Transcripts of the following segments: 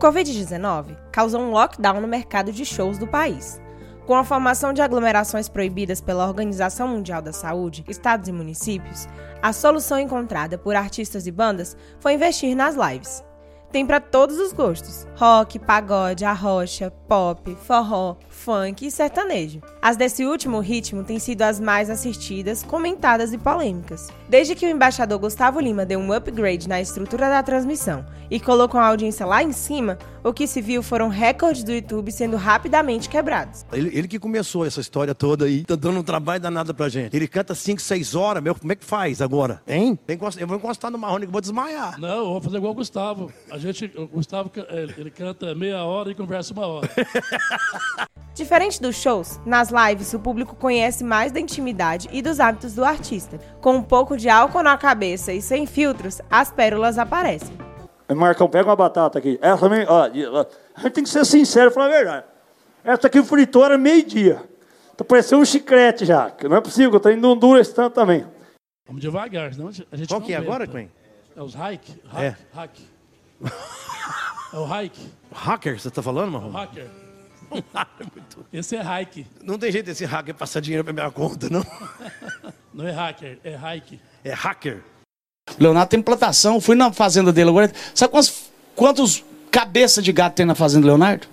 Covid-19 causou um lockdown no mercado de shows do país. Com a formação de aglomerações proibidas pela Organização Mundial da Saúde, estados e municípios, a solução encontrada por artistas e bandas foi investir nas lives. Tem para todos os gostos: rock, pagode, arrocha, pop, forró, funk e sertanejo. As desse último ritmo têm sido as mais assistidas, comentadas e polêmicas. Desde que o embaixador Gustavo Lima deu um upgrade na estrutura da transmissão e colocou a audiência lá em cima, o que se viu foram recordes do YouTube sendo rapidamente quebrados. Ele, ele que começou essa história toda aí, tá dando um trabalho danado pra gente. Ele canta 5, 6 horas, meu, como é que faz agora? Hein? Eu vou encostar no marrone que eu vou desmaiar. Não, eu vou fazer igual o Gustavo. A gente, o Gustavo, ele canta meia hora e conversa uma hora. Diferente dos shows, nas lives o público conhece mais da intimidade e dos hábitos do artista. Com um pouco de álcool na cabeça e sem filtros, as pérolas aparecem. Marcão, pega uma batata aqui. Essa também, ó, a gente tem que ser sincero e falar a verdade. Essa aqui fritou era meio-dia. Tá parecendo um chiclete já. Não é possível, tá indo dura esse tanto também. Vamos devagar, senão a gente Qual que é agora, Queen? É os hike? É. Hack. É o hike. Hacker, você tá falando, Marrom? Hacker. Esse é hike. Não tem jeito desse hacker passar dinheiro pra minha conta, não. Não é hacker, é hike. É hacker. Leonardo tem plantação, fui na fazenda dele agora. Sabe quantos, quantos cabeça de gato tem na fazenda do Leonardo?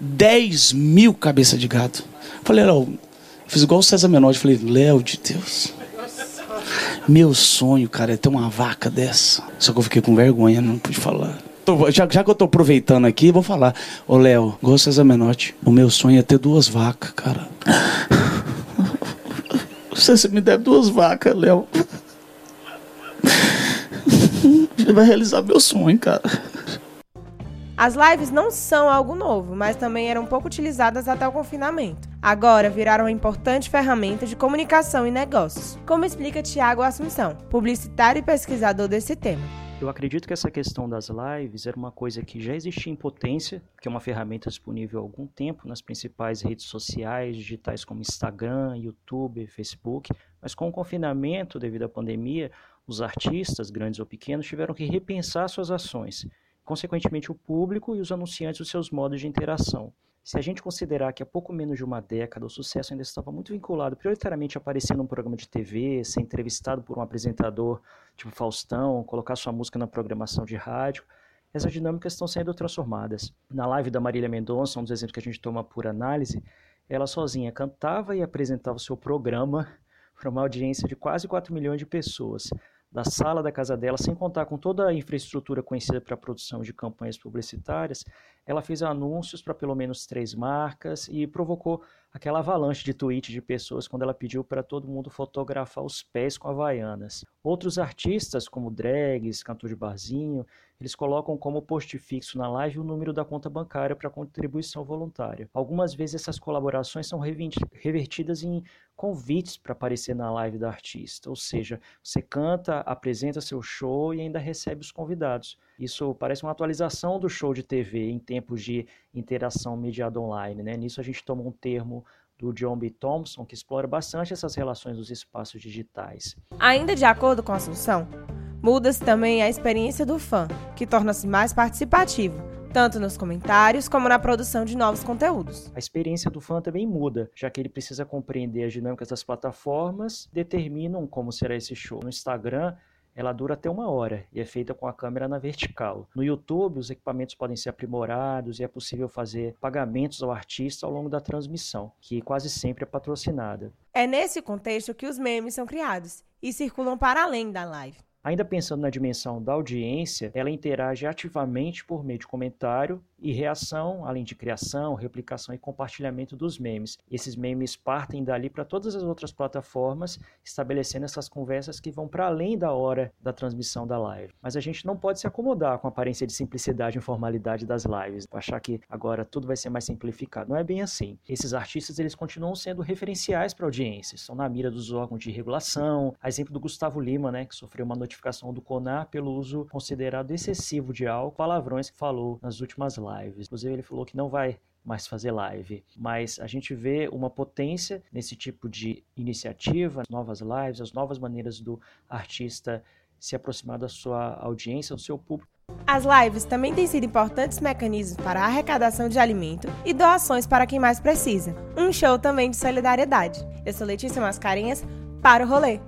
10 mil cabeça de gato. Falei, Léo, fiz igual o César Menotti. Falei, Léo de Deus. Meu sonho, cara, é ter uma vaca dessa. Só que eu fiquei com vergonha, não pude falar. Já, já que eu tô aproveitando aqui, vou falar. Ô, Léo, o César Menotti, o meu sonho é ter duas vacas, cara. Se você me der duas vacas, Léo. Vai realizar meu sonho, cara. As lives não são algo novo, mas também eram pouco utilizadas até o confinamento. Agora viraram uma importante ferramenta de comunicação e negócios, como explica Tiago Assunção, publicitário e pesquisador desse tema. Eu acredito que essa questão das lives era uma coisa que já existia em potência, que é uma ferramenta disponível há algum tempo nas principais redes sociais digitais como Instagram, YouTube, Facebook, mas com o confinamento devido à pandemia, os artistas, grandes ou pequenos, tiveram que repensar suas ações, consequentemente o público e os anunciantes os seus modos de interação. Se a gente considerar que há pouco menos de uma década o sucesso ainda estava muito vinculado prioritariamente a aparecer num programa de TV, ser entrevistado por um apresentador tipo Faustão, colocar sua música na programação de rádio, essas dinâmicas estão sendo transformadas. Na live da Marília Mendonça, um dos exemplos que a gente toma por análise, ela sozinha cantava e apresentava o seu programa para uma audiência de quase 4 milhões de pessoas da sala da casa dela, sem contar com toda a infraestrutura conhecida para a produção de campanhas publicitárias, ela fez anúncios para pelo menos três marcas e provocou aquela avalanche de tweets de pessoas quando ela pediu para todo mundo fotografar os pés com havaianas. Outros artistas, como drags, cantor de barzinho, eles colocam como post fixo na live o número da conta bancária para contribuição voluntária. Algumas vezes essas colaborações são revertidas em convites para aparecer na live da artista, ou seja, você canta, apresenta seu show e ainda recebe os convidados. Isso parece uma atualização do show de TV em tempos de interação mediada online. Né? Nisso a gente toma um termo do John B. Thompson, que explora bastante essas relações dos espaços digitais. Ainda de acordo com a Assunção, muda-se também a experiência do fã, que torna-se mais participativo, tanto nos comentários como na produção de novos conteúdos. A experiência do fã também muda, já que ele precisa compreender as dinâmicas das plataformas, determinam como será esse show. No Instagram, ela dura até uma hora e é feita com a câmera na vertical. No YouTube, os equipamentos podem ser aprimorados e é possível fazer pagamentos ao artista ao longo da transmissão, que quase sempre é patrocinada. É nesse contexto que os memes são criados e circulam para além da live. Ainda pensando na dimensão da audiência, ela interage ativamente por meio de comentário e reação, além de criação, replicação e compartilhamento dos memes. Esses memes partem dali para todas as outras plataformas, estabelecendo essas conversas que vão para além da hora da transmissão da live. Mas a gente não pode se acomodar com a aparência de simplicidade e informalidade das lives, achar que agora tudo vai ser mais simplificado. Não é bem assim. Esses artistas eles continuam sendo referenciais para audiências, são na mira dos órgãos de regulação. A exemplo do Gustavo Lima, né, que sofreu uma notificação do CONAR pelo uso considerado excessivo de álcool, palavrões que falou nas últimas lives. Inclusive, ele falou que não vai mais fazer live. Mas a gente vê uma potência nesse tipo de iniciativa, novas lives, as novas maneiras do artista se aproximar da sua audiência, do seu público. As lives também têm sido importantes mecanismos para a arrecadação de alimento e doações para quem mais precisa. Um show também de solidariedade. Eu sou Letícia Mascarenhas, para o rolê.